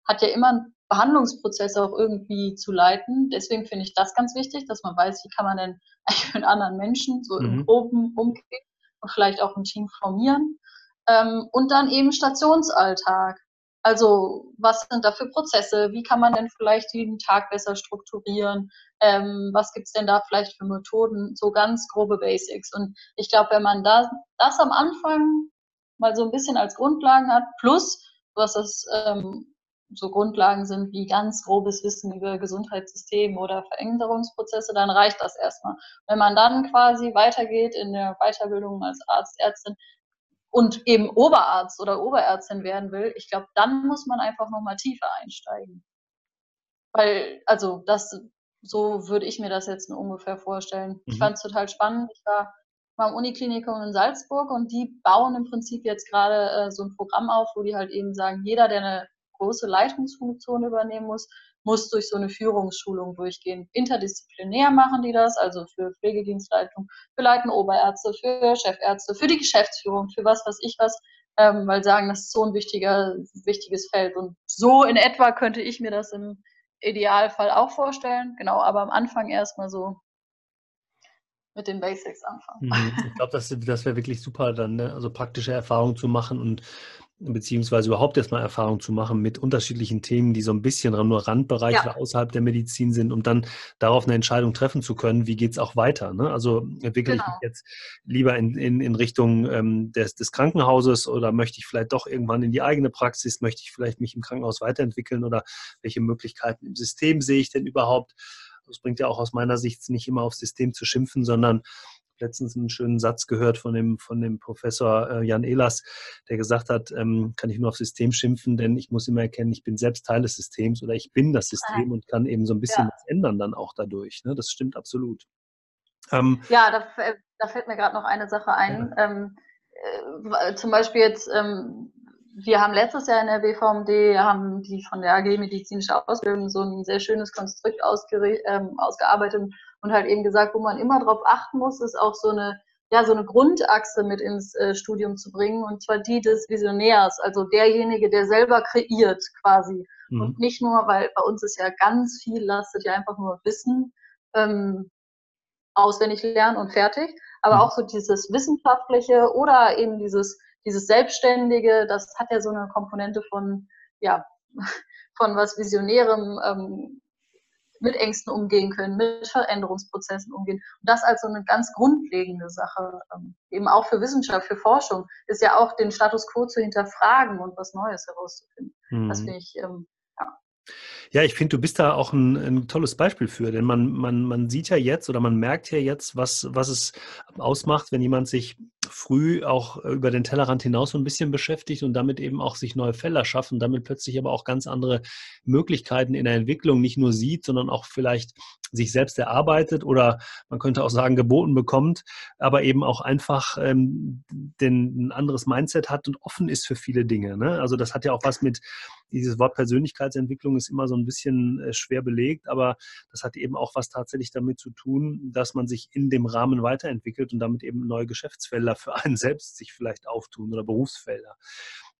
hat ja immer Behandlungsprozesse auch irgendwie zu leiten. Deswegen finde ich das ganz wichtig, dass man weiß, wie kann man denn <laughs> eigentlich mit anderen Menschen so mhm. im Groben umgehen und vielleicht auch ein Team formieren. Ähm, und dann eben Stationsalltag. Also was sind da für Prozesse? Wie kann man denn vielleicht jeden Tag besser strukturieren? Ähm, was es denn da vielleicht für Methoden? So ganz grobe Basics. Und ich glaube, wenn man da, das am Anfang mal so ein bisschen als Grundlagen hat, plus du hast das ähm, so Grundlagen sind wie ganz grobes Wissen über Gesundheitssystem oder Veränderungsprozesse, dann reicht das erstmal. Wenn man dann quasi weitergeht in der Weiterbildung als Arzt, Ärztin und eben Oberarzt oder Oberärztin werden will, ich glaube, dann muss man einfach nochmal tiefer einsteigen. Weil, also das, so würde ich mir das jetzt nur ungefähr vorstellen. Mhm. Ich fand es total spannend. Ich war mal im Uniklinikum in Salzburg und die bauen im Prinzip jetzt gerade äh, so ein Programm auf, wo die halt eben sagen, jeder, der eine große Leitungsfunktion übernehmen muss, muss durch so eine Führungsschulung durchgehen. Interdisziplinär machen die das, also für Pflegedienstleitung, für leitende Oberärzte, für Chefärzte, für die Geschäftsführung, für was weiß ich was, ähm, weil sagen, das ist so ein wichtiger, wichtiges Feld. Und so in etwa könnte ich mir das im Idealfall auch vorstellen. Genau, aber am Anfang erstmal so mit den Basics anfangen. Mhm. Ich glaube, das, das wäre wirklich super, dann ne? also praktische Erfahrungen zu machen und beziehungsweise überhaupt erstmal Erfahrung zu machen mit unterschiedlichen Themen, die so ein bisschen nur Randbereiche ja. außerhalb der Medizin sind, um dann darauf eine Entscheidung treffen zu können, wie geht es auch weiter. Ne? Also entwickle genau. ich mich jetzt lieber in, in, in Richtung ähm, des, des Krankenhauses oder möchte ich vielleicht doch irgendwann in die eigene Praxis, möchte ich vielleicht mich im Krankenhaus weiterentwickeln oder welche Möglichkeiten im System sehe ich denn überhaupt? Es bringt ja auch aus meiner Sicht nicht immer aufs System zu schimpfen, sondern letztens einen schönen Satz gehört von dem, von dem Professor äh, Jan Ehlers, der gesagt hat, ähm, kann ich nur aufs System schimpfen, denn ich muss immer erkennen, ich bin selbst Teil des Systems oder ich bin das System und kann eben so ein bisschen ja. was ändern dann auch dadurch. Ne? Das stimmt absolut. Ähm, ja, da, da, fällt mir gerade noch eine Sache ein. Ja. Ähm, äh, zum Beispiel jetzt, ähm, wir haben letztes Jahr in der BVMD, haben die von der AG Medizinische Ausbildung so ein sehr schönes Konstrukt ähm, ausgearbeitet und halt eben gesagt, wo man immer darauf achten muss, ist auch so eine, ja, so eine Grundachse mit ins äh, Studium zu bringen und zwar die des Visionärs, also derjenige, der selber kreiert quasi. Mhm. Und nicht nur, weil bei uns ist ja ganz viel lastet ja einfach nur Wissen, ähm, auswendig lernen und fertig, aber mhm. auch so dieses Wissenschaftliche oder eben dieses, dieses Selbstständige, das hat ja so eine Komponente von, ja, <laughs> von was Visionärem, ähm, mit Ängsten umgehen können, mit Veränderungsprozessen umgehen. Und das als so eine ganz grundlegende Sache, ähm, eben auch für Wissenschaft, für Forschung, ist ja auch den Status quo zu hinterfragen und was Neues herauszufinden. Mhm. Das finde ich, ähm, ja. Ja, ich finde, du bist da auch ein, ein, tolles Beispiel für, denn man, man, man sieht ja jetzt oder man merkt ja jetzt, was, was es ausmacht, wenn jemand sich früh auch über den Tellerrand hinaus so ein bisschen beschäftigt und damit eben auch sich neue Felder schafft und damit plötzlich aber auch ganz andere Möglichkeiten in der Entwicklung nicht nur sieht, sondern auch vielleicht sich selbst erarbeitet oder man könnte auch sagen geboten bekommt, aber eben auch einfach ähm, den, ein anderes Mindset hat und offen ist für viele Dinge. Ne? Also das hat ja auch was mit, dieses Wort Persönlichkeitsentwicklung ist immer so ein bisschen äh, schwer belegt, aber das hat eben auch was tatsächlich damit zu tun, dass man sich in dem Rahmen weiterentwickelt und damit eben neue Geschäftsfelder für einen selbst sich vielleicht auftun oder Berufsfelder.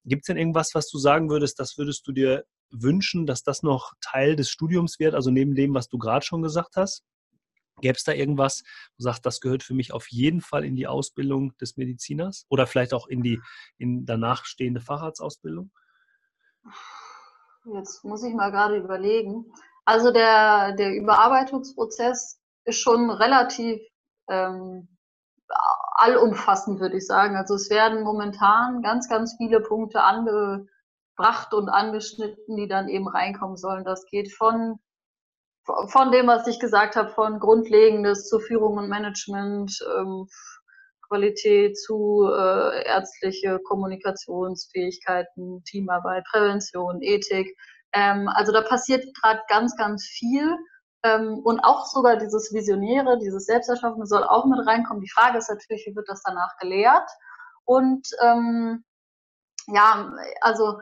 Gibt es denn irgendwas, was du sagen würdest, das würdest du dir wünschen, dass das noch Teil des Studiums wird, also neben dem, was du gerade schon gesagt hast? Gäbe es da irgendwas, wo du sagst, das gehört für mich auf jeden Fall in die Ausbildung des Mediziners oder vielleicht auch in die in danach stehende Facharztausbildung? Jetzt muss ich mal gerade überlegen. Also der, der Überarbeitungsprozess ist schon relativ ähm, allumfassend, würde ich sagen. Also es werden momentan ganz, ganz viele Punkte angebracht und angeschnitten, die dann eben reinkommen sollen. Das geht von, von dem, was ich gesagt habe, von Grundlegendes zu Führung und Management, ähm, Qualität zu äh, ärztliche Kommunikationsfähigkeiten, Teamarbeit, Prävention, Ethik. Ähm, also da passiert gerade ganz, ganz viel. Ähm, und auch sogar dieses Visionäre, dieses Selbsterschaffende soll auch mit reinkommen. Die Frage ist natürlich, wie wird das danach gelehrt? Und ähm, ja, also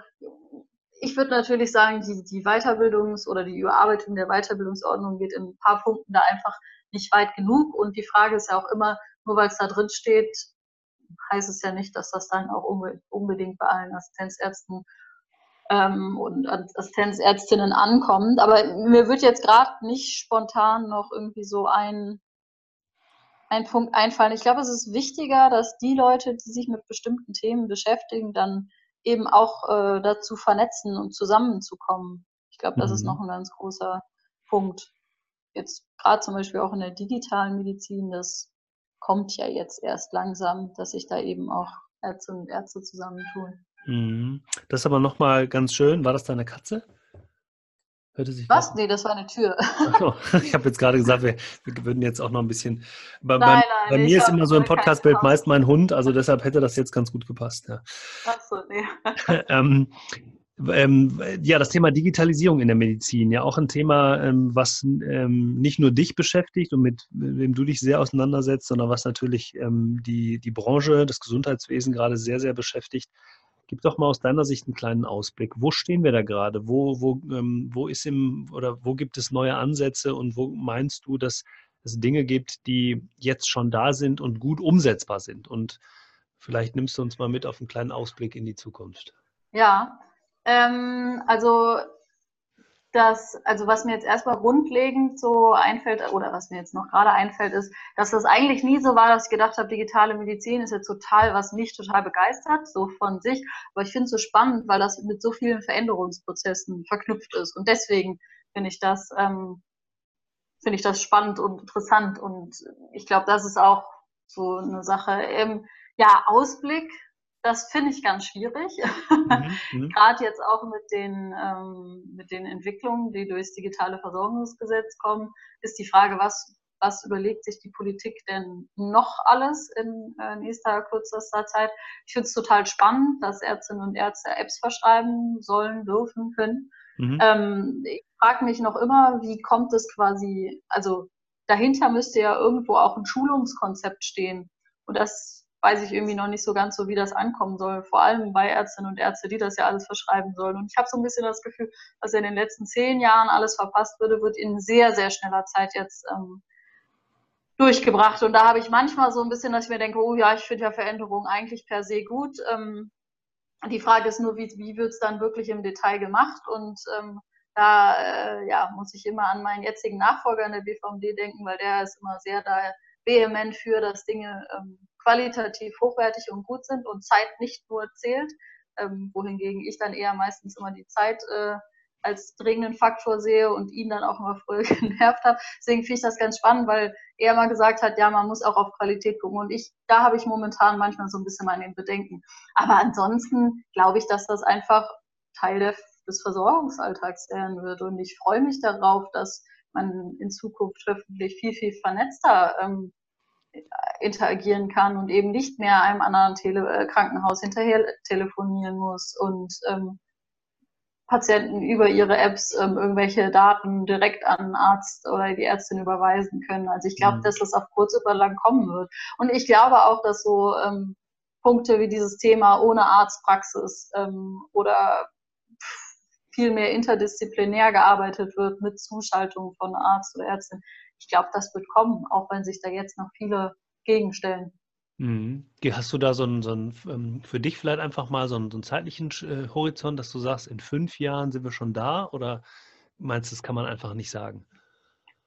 ich würde natürlich sagen, die, die Weiterbildungs- oder die Überarbeitung der Weiterbildungsordnung geht in ein paar Punkten da einfach nicht weit genug. Und die Frage ist ja auch immer, nur weil es da drin steht, heißt es ja nicht, dass das dann auch unbedingt bei allen Assistenzärzten ähm, und Assistenzärztinnen ankommt. Aber mir wird jetzt gerade nicht spontan noch irgendwie so ein, ein Punkt einfallen. Ich glaube, es ist wichtiger, dass die Leute, die sich mit bestimmten Themen beschäftigen, dann eben auch äh, dazu vernetzen und zusammenzukommen. Ich glaube, das mhm. ist noch ein ganz großer Punkt. Jetzt gerade zum Beispiel auch in der digitalen Medizin, das kommt ja jetzt erst langsam, dass sich da eben auch Ärzte und Ärzte zusammentun. Mhm. Das ist aber nochmal ganz schön. War das deine Katze? Hörte sich Was? Nee, das war eine Tür. Achso, <laughs> ich habe jetzt gerade gesagt, wir, wir, würden jetzt auch noch ein bisschen. Bei, nein, nein, bei mir ist immer so ein Podcastbild meist mein Hund, also deshalb hätte das jetzt ganz gut gepasst. Ja. Achso, nee. <laughs> ähm, ähm, ja, das Thema Digitalisierung in der Medizin, ja auch ein Thema, ähm, was ähm, nicht nur dich beschäftigt und mit dem du dich sehr auseinandersetzt, sondern was natürlich ähm, die, die Branche, das Gesundheitswesen gerade sehr, sehr beschäftigt. Gib doch mal aus deiner Sicht einen kleinen Ausblick. Wo stehen wir da gerade? Wo, wo, ähm, wo ist im oder wo gibt es neue Ansätze und wo meinst du, dass es Dinge gibt, die jetzt schon da sind und gut umsetzbar sind? Und vielleicht nimmst du uns mal mit auf einen kleinen Ausblick in die Zukunft. Ja, ähm, also das, also was mir jetzt erstmal grundlegend so einfällt, oder was mir jetzt noch gerade einfällt, ist, dass das eigentlich nie so war, dass ich gedacht habe, digitale Medizin ist jetzt total, was mich total begeistert, so von sich. Aber ich finde es so spannend, weil das mit so vielen Veränderungsprozessen verknüpft ist. Und deswegen finde ich das, ähm, finde ich das spannend und interessant. Und ich glaube, das ist auch so eine Sache. Ähm, ja, Ausblick das finde ich ganz schwierig. Mhm, <laughs> mhm. Gerade jetzt auch mit den, ähm, mit den Entwicklungen, die durchs digitale Versorgungsgesetz kommen, ist die Frage, was, was überlegt sich die Politik denn noch alles in äh, nächster kürzester Zeit? Ich finde es total spannend, dass Ärztinnen und Ärzte Apps verschreiben sollen, dürfen, können. Mhm. Ähm, ich frage mich noch immer, wie kommt es quasi, also dahinter müsste ja irgendwo auch ein Schulungskonzept stehen. Und das weiß ich irgendwie noch nicht so ganz so, wie das ankommen soll. Vor allem bei Ärztinnen und Ärzte, die das ja alles verschreiben sollen. Und ich habe so ein bisschen das Gefühl, was in den letzten zehn Jahren alles verpasst würde, wird in sehr, sehr schneller Zeit jetzt ähm, durchgebracht. Und da habe ich manchmal so ein bisschen, dass ich mir denke, oh ja, ich finde ja Veränderungen eigentlich per se gut. Ähm, die Frage ist nur, wie, wie wird es dann wirklich im Detail gemacht? Und ähm, da äh, ja, muss ich immer an meinen jetzigen Nachfolger in der BVMD denken, weil der ist immer sehr da vehement für, dass Dinge ähm, qualitativ hochwertig und gut sind und Zeit nicht nur zählt, ähm, wohingegen ich dann eher meistens immer die Zeit äh, als dringenden Faktor sehe und ihn dann auch immer früher <laughs> genervt habe. Deswegen finde ich das ganz spannend, weil er mal gesagt hat, ja, man muss auch auf Qualität gucken. Und ich, da habe ich momentan manchmal so ein bisschen meine Bedenken. Aber ansonsten glaube ich, dass das einfach Teil der, des Versorgungsalltags werden wird. Und ich freue mich darauf, dass man in Zukunft hoffentlich viel, viel vernetzter ähm, interagieren kann und eben nicht mehr einem anderen Tele äh, Krankenhaus hinterher telefonieren muss und ähm, Patienten über ihre Apps ähm, irgendwelche Daten direkt an den Arzt oder die Ärztin überweisen können. Also ich glaube, mhm. dass das auf kurz oder lang kommen wird. Und ich glaube auch, dass so ähm, Punkte wie dieses Thema ohne Arztpraxis ähm, oder viel mehr interdisziplinär gearbeitet wird mit Zuschaltung von Arzt oder Ärztin, ich glaube, das wird kommen, auch wenn sich da jetzt noch viele gegenstellen. Mhm. Hast du da so einen, so einen, ähm, für dich vielleicht einfach mal so einen, so einen zeitlichen äh, Horizont, dass du sagst, in fünf Jahren sind wir schon da oder meinst du, das kann man einfach nicht sagen?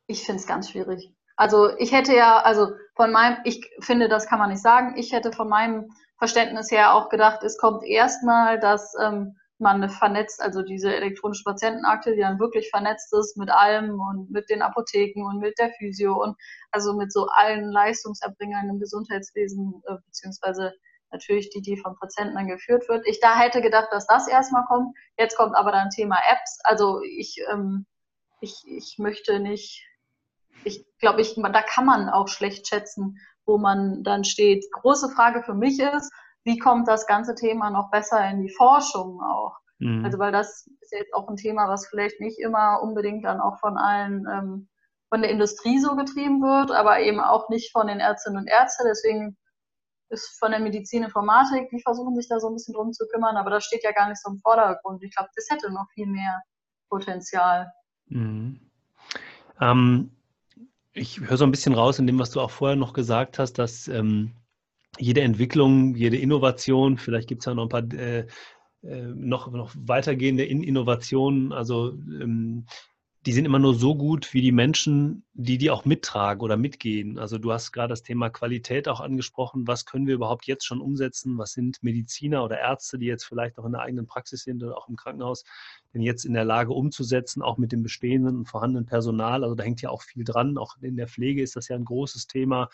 Ich finde es ganz schwierig. Also ich hätte ja, also von meinem, ich finde, das kann man nicht sagen. Ich hätte von meinem Verständnis her auch gedacht, es kommt erstmal, dass ähm, man vernetzt, also diese elektronische Patientenakte, die dann wirklich vernetzt ist mit allem und mit den Apotheken und mit der Physio und also mit so allen Leistungserbringern im Gesundheitswesen, äh, beziehungsweise natürlich die, die von Patienten dann geführt wird. Ich da hätte gedacht, dass das erstmal kommt. Jetzt kommt aber dann Thema Apps. Also ich, ähm, ich, ich möchte nicht, ich glaube, ich, da kann man auch schlecht schätzen, wo man dann steht. Große Frage für mich ist, wie kommt das ganze Thema noch besser in die Forschung auch? Mhm. Also weil das ist jetzt auch ein Thema, was vielleicht nicht immer unbedingt dann auch von allen ähm, von der Industrie so getrieben wird, aber eben auch nicht von den Ärztinnen und Ärzten. Deswegen ist von der Medizininformatik, die versuchen sich da so ein bisschen drum zu kümmern, aber das steht ja gar nicht so im Vordergrund. Ich glaube, das hätte noch viel mehr Potenzial. Mhm. Ähm, ich höre so ein bisschen raus in dem, was du auch vorher noch gesagt hast, dass ähm, jede Entwicklung, jede Innovation, vielleicht gibt es ja noch ein paar äh, äh, noch, noch weitergehende Innovationen, also ähm, die sind immer nur so gut wie die Menschen, die die auch mittragen oder mitgehen. Also du hast gerade das Thema Qualität auch angesprochen. Was können wir überhaupt jetzt schon umsetzen? Was sind Mediziner oder Ärzte, die jetzt vielleicht noch in der eigenen Praxis sind oder auch im Krankenhaus, denn jetzt in der Lage umzusetzen, auch mit dem bestehenden und vorhandenen Personal? Also da hängt ja auch viel dran. Auch in der Pflege ist das ja ein großes Thema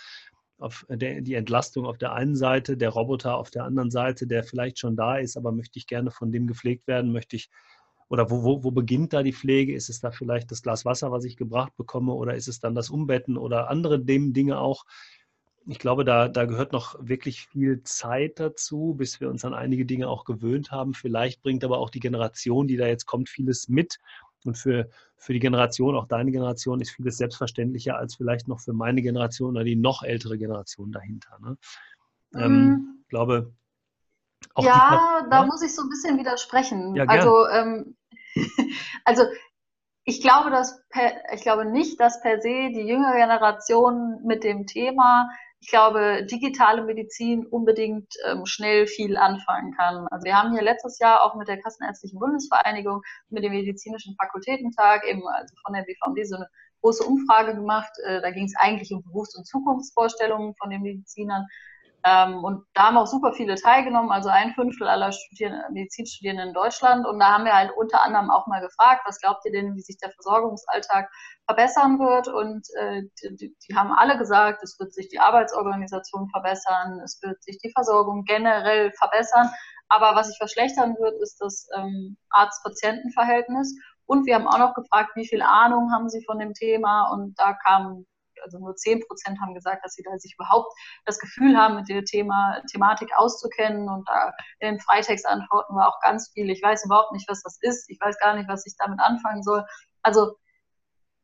auf der, die Entlastung auf der einen Seite, der Roboter auf der anderen Seite, der vielleicht schon da ist, aber möchte ich gerne von dem gepflegt werden, möchte ich oder wo, wo, wo beginnt da die Pflege? Ist es da vielleicht das Glas Wasser, was ich gebracht bekomme, oder ist es dann das Umbetten oder andere Dinge auch? Ich glaube, da, da gehört noch wirklich viel Zeit dazu, bis wir uns an einige Dinge auch gewöhnt haben. Vielleicht bringt aber auch die Generation, die da jetzt kommt, vieles mit. Und für, für die Generation, auch deine Generation, ist vieles selbstverständlicher als vielleicht noch für meine Generation oder die noch ältere Generation dahinter. Ne? Ähm, mhm. Ich glaube, ja, da ja? muss ich so ein bisschen widersprechen. Ja, also, ähm, <laughs> also ich glaube, dass per, ich glaube nicht, dass per se die jüngere Generation mit dem Thema, ich glaube, digitale Medizin unbedingt ähm, schnell viel anfangen kann. Also wir haben hier letztes Jahr auch mit der Kassenärztlichen Bundesvereinigung, mit dem Medizinischen Fakultätentag, eben also von der BVMD so eine große Umfrage gemacht. Äh, da ging es eigentlich um Berufs- und Zukunftsvorstellungen von den Medizinern. Ähm, und da haben auch super viele teilgenommen, also ein Fünftel aller Studierenden, Medizinstudierenden in Deutschland. Und da haben wir halt unter anderem auch mal gefragt, was glaubt ihr denn, wie sich der Versorgungsalltag verbessern wird? Und äh, die, die, haben alle gesagt, es wird sich die Arbeitsorganisation verbessern, es wird sich die Versorgung generell verbessern. Aber was sich verschlechtern wird, ist das ähm, Arzt-Patienten-Verhältnis. Und wir haben auch noch gefragt, wie viel Ahnung haben Sie von dem Thema? Und da kamen also nur 10 Prozent haben gesagt, dass sie da sich überhaupt das Gefühl haben, mit der Thema, Thematik auszukennen. Und da in den Freitextantworten war auch ganz viel, ich weiß überhaupt nicht, was das ist, ich weiß gar nicht, was ich damit anfangen soll. Also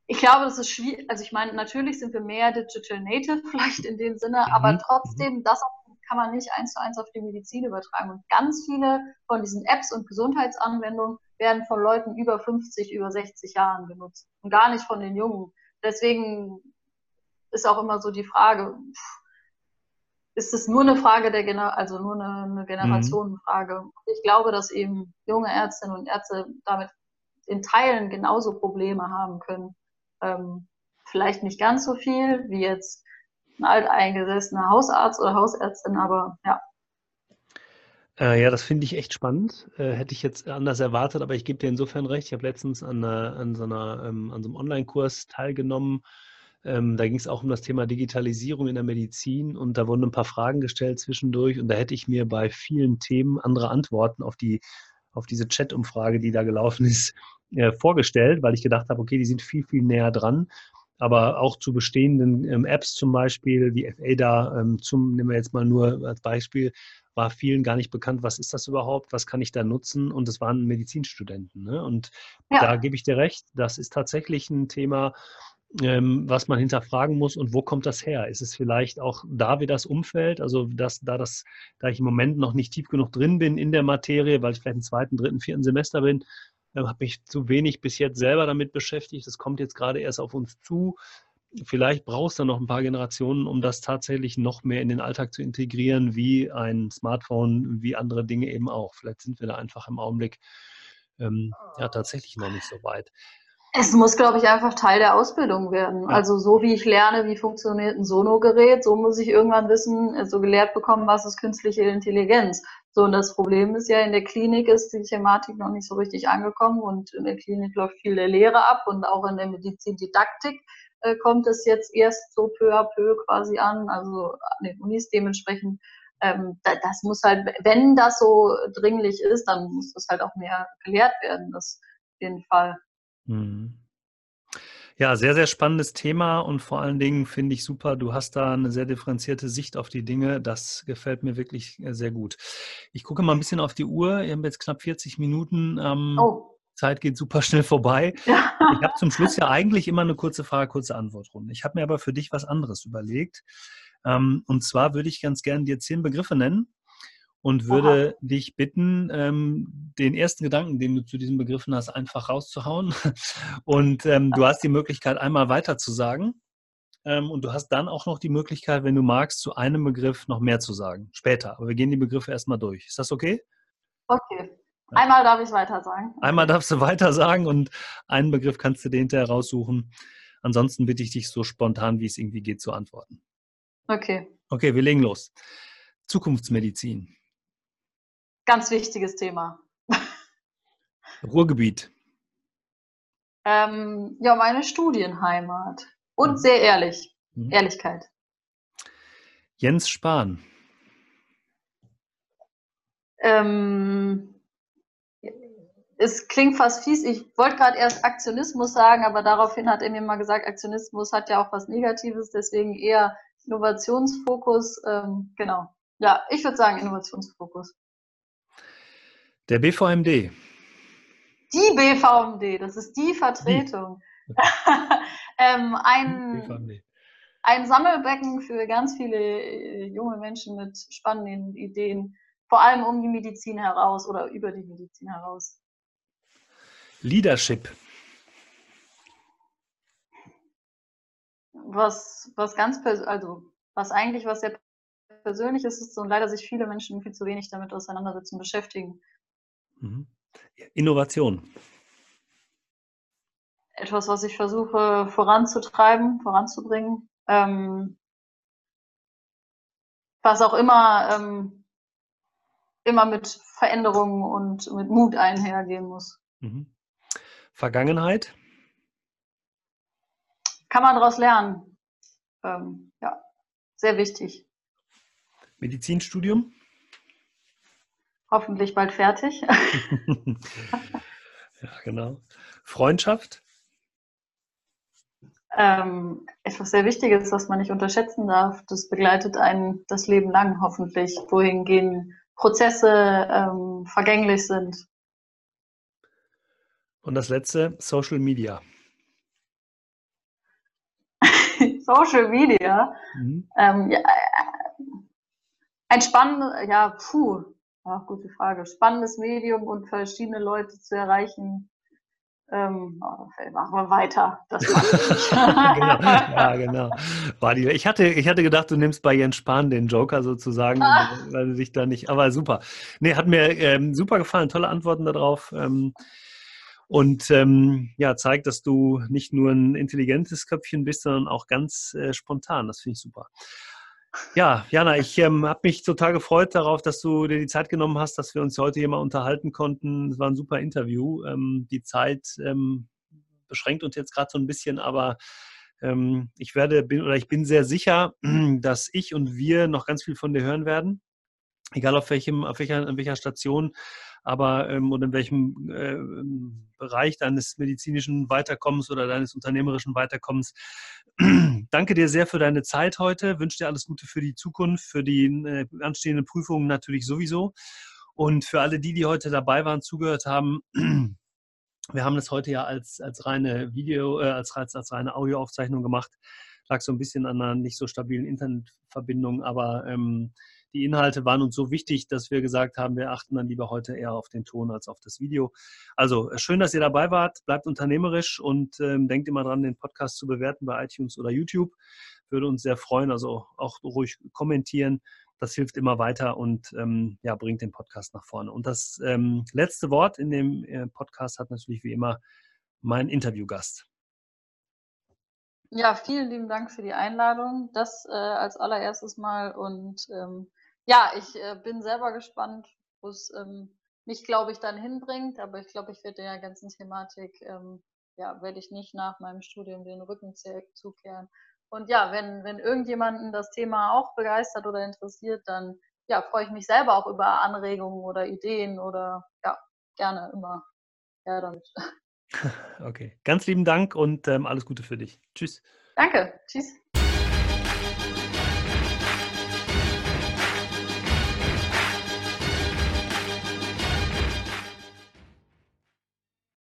ich glaube, das ist schwierig. Also ich meine, natürlich sind wir mehr Digital Native <laughs> vielleicht in dem Sinne, mhm. aber trotzdem, das kann man nicht eins zu eins auf die Medizin übertragen. Und ganz viele von diesen Apps und Gesundheitsanwendungen werden von Leuten über 50, über 60 Jahren genutzt und gar nicht von den Jungen. Deswegen ist auch immer so die Frage, ist es nur eine Frage der Gener also nur eine, eine Generationenfrage. Mhm. Ich glaube, dass eben junge Ärztinnen und Ärzte damit in Teilen genauso Probleme haben können. Ähm, vielleicht nicht ganz so viel wie jetzt ein alteingesessener Hausarzt oder Hausärztin, aber ja. Äh, ja, das finde ich echt spannend. Äh, hätte ich jetzt anders erwartet, aber ich gebe dir insofern recht. Ich habe letztens an, an, so einer, ähm, an so einem Online-Kurs teilgenommen ähm, da ging es auch um das Thema Digitalisierung in der Medizin und da wurden ein paar Fragen gestellt zwischendurch und da hätte ich mir bei vielen Themen andere Antworten auf die auf diese Chat-Umfrage, die da gelaufen <laughs> ist, äh, vorgestellt, weil ich gedacht habe, okay, die sind viel, viel näher dran. Aber auch zu bestehenden ähm, Apps zum Beispiel, wie FADA, ähm, zum, nehmen wir jetzt mal nur als Beispiel, war vielen gar nicht bekannt, was ist das überhaupt, was kann ich da nutzen? Und es waren Medizinstudenten. Ne? Und ja. da gebe ich dir recht, das ist tatsächlich ein Thema, ähm, was man hinterfragen muss und wo kommt das her? Ist es vielleicht auch da wie das Umfeld, also dass, da, das, da ich im Moment noch nicht tief genug drin bin in der Materie, weil ich vielleicht im zweiten, dritten, vierten Semester bin, äh, habe mich zu wenig bis jetzt selber damit beschäftigt. Das kommt jetzt gerade erst auf uns zu. Vielleicht brauchst du noch ein paar Generationen, um das tatsächlich noch mehr in den Alltag zu integrieren, wie ein Smartphone, wie andere Dinge eben auch. Vielleicht sind wir da einfach im Augenblick ähm, ja tatsächlich noch nicht so weit. Es muss, glaube ich, einfach Teil der Ausbildung werden. Ja. Also so wie ich lerne, wie funktioniert ein Sono-Gerät, so muss ich irgendwann wissen, so gelehrt bekommen, was ist künstliche Intelligenz. So, und das Problem ist ja, in der Klinik ist die Thematik noch nicht so richtig angekommen und in der Klinik läuft viel der Lehre ab und auch in der Medizindidaktik äh, kommt es jetzt erst so peu à peu quasi an, also an den Unis dementsprechend. Ähm, das muss halt, wenn das so dringlich ist, dann muss das halt auch mehr gelehrt werden, das auf jeden Fall. Mhm. Ja, sehr, sehr spannendes Thema und vor allen Dingen finde ich super, du hast da eine sehr differenzierte Sicht auf die Dinge. Das gefällt mir wirklich äh, sehr gut. Ich gucke mal ein bisschen auf die Uhr. Wir haben jetzt knapp 40 Minuten. Ähm, oh. Zeit geht super schnell vorbei. Ja. <laughs> Ich habe zum Schluss ja eigentlich immer eine kurze Frage, kurze Antwortrunde. Ich habe mir aber für dich was anderes überlegt. Ähm, und zwar würde ich ganz gerne dir zehn Begriffe nennen und würde Aha. dich bitten, ähm, den ersten Gedanken, den du zu diesen Begriffen hast, einfach rauszuhauen. <laughs> Und ähm, du hast die Möglichkeit, einmal weiter zu sagen. Ähm, und du hast dann auch noch die Möglichkeit, wenn du magst, zu einem Begriff noch mehr zu sagen. Später. Aber wir gehen die Begriffe erstmal durch. Ist das okay? Okay. Einmal darf ich weiter sagen. Einmal darfst du weiter sagen und einen Begriff kannst du dir hinterher raussuchen. Ansonsten bitte ich dich so spontan, wie es irgendwie geht, zu antworten. Okay. Okay, wir legen los. Zukunftsmedizin. Ganz wichtiges Thema. Ruhrgebiet. Ähm, ja, meine Studienheimat. Und mhm. sehr ehrlich. Mhm. Ehrlichkeit. Jens Spahn. Ähm, es klingt fast fies. Ich wollte gerade erst Aktionismus sagen, aber daraufhin hat er mir mal gesagt, Aktionismus hat ja auch was Negatives, deswegen eher Innovationsfokus. Ähm, genau. Ja, ich würde sagen Innovationsfokus. Der BVMD. Die BVMD, das ist die Vertretung. Die. <laughs> ähm, ein, ein Sammelbecken für ganz viele äh, junge Menschen mit spannenden Ideen, vor allem um die Medizin heraus oder über die Medizin heraus. Leadership. Was, was ganz, also was eigentlich was sehr persönliches ist und leider sich viele Menschen viel zu wenig damit auseinandersetzen, beschäftigen. Mhm. Innovation. Etwas, was ich versuche voranzutreiben, voranzubringen. Ähm, was auch immer, ähm, immer mit Veränderungen und mit Mut einhergehen muss. Mhm. Vergangenheit? Kann man daraus lernen. Ähm, ja, sehr wichtig. Medizinstudium? Hoffentlich bald fertig. <laughs> ja, genau. Freundschaft? Ähm, etwas sehr Wichtiges, was man nicht unterschätzen darf. Das begleitet einen das Leben lang hoffentlich, wohingegen Prozesse ähm, vergänglich sind. Und das letzte, Social Media. <laughs> Social Media. Mhm. Ähm, ja, äh, ein spannendes, ja, puh, ja, gute Frage. Spannendes Medium und verschiedene Leute zu erreichen. Ähm, machen wir weiter. Das <laughs> genau. Ja, genau. Ich hatte, ich hatte gedacht, du nimmst bei Jens Spahn den Joker sozusagen, ah. <laughs> weil du dich da nicht. Aber super. Nee, hat mir ähm, super gefallen. Tolle Antworten darauf. Ähm, und ähm, ja, zeigt, dass du nicht nur ein intelligentes Köpfchen bist, sondern auch ganz äh, spontan. Das finde ich super. Ja, Jana, ich ähm, habe mich total gefreut darauf, dass du dir die Zeit genommen hast, dass wir uns heute hier mal unterhalten konnten. Es war ein super Interview. Ähm, die Zeit ähm, beschränkt uns jetzt gerade so ein bisschen, aber ähm, ich werde bin, oder ich bin sehr sicher, <clears throat> dass ich und wir noch ganz viel von dir hören werden. Egal auf welchem, auf welcher, an welcher Station aber ähm, oder in welchem äh, Bereich deines medizinischen Weiterkommens oder deines unternehmerischen Weiterkommens. Danke dir sehr für deine Zeit heute. Wünsche dir alles Gute für die Zukunft, für die äh, anstehenden Prüfungen natürlich sowieso. Und für alle die, die heute dabei waren, zugehört haben, wir haben das heute ja als, als reine Video, äh, als, als, als reine Audioaufzeichnung gemacht. Lag so ein bisschen an einer nicht so stabilen Internetverbindung, aber ähm, die Inhalte waren uns so wichtig, dass wir gesagt haben, wir achten dann lieber heute eher auf den Ton als auf das Video. Also äh, schön, dass ihr dabei wart. Bleibt unternehmerisch und ähm, denkt immer dran, den Podcast zu bewerten bei iTunes oder YouTube. Würde uns sehr freuen. Also auch ruhig kommentieren. Das hilft immer weiter und ähm, ja, bringt den Podcast nach vorne. Und das ähm, letzte Wort in dem äh, Podcast hat natürlich wie immer mein Interviewgast. Ja, vielen lieben Dank für die Einladung. Das äh, als allererstes Mal und ähm, ja, ich äh, bin selber gespannt, wo es ähm, mich, glaube ich, dann hinbringt. Aber ich glaube, ich werde der ganzen Thematik, ähm, ja, werde ich nicht nach meinem Studium den Rücken zukehren. Und ja, wenn, wenn irgendjemanden das Thema auch begeistert oder interessiert, dann ja, freue ich mich selber auch über Anregungen oder Ideen oder ja, gerne immer ja, damit. <laughs> Okay, ganz lieben Dank und ähm, alles Gute für dich. Tschüss. Danke, tschüss.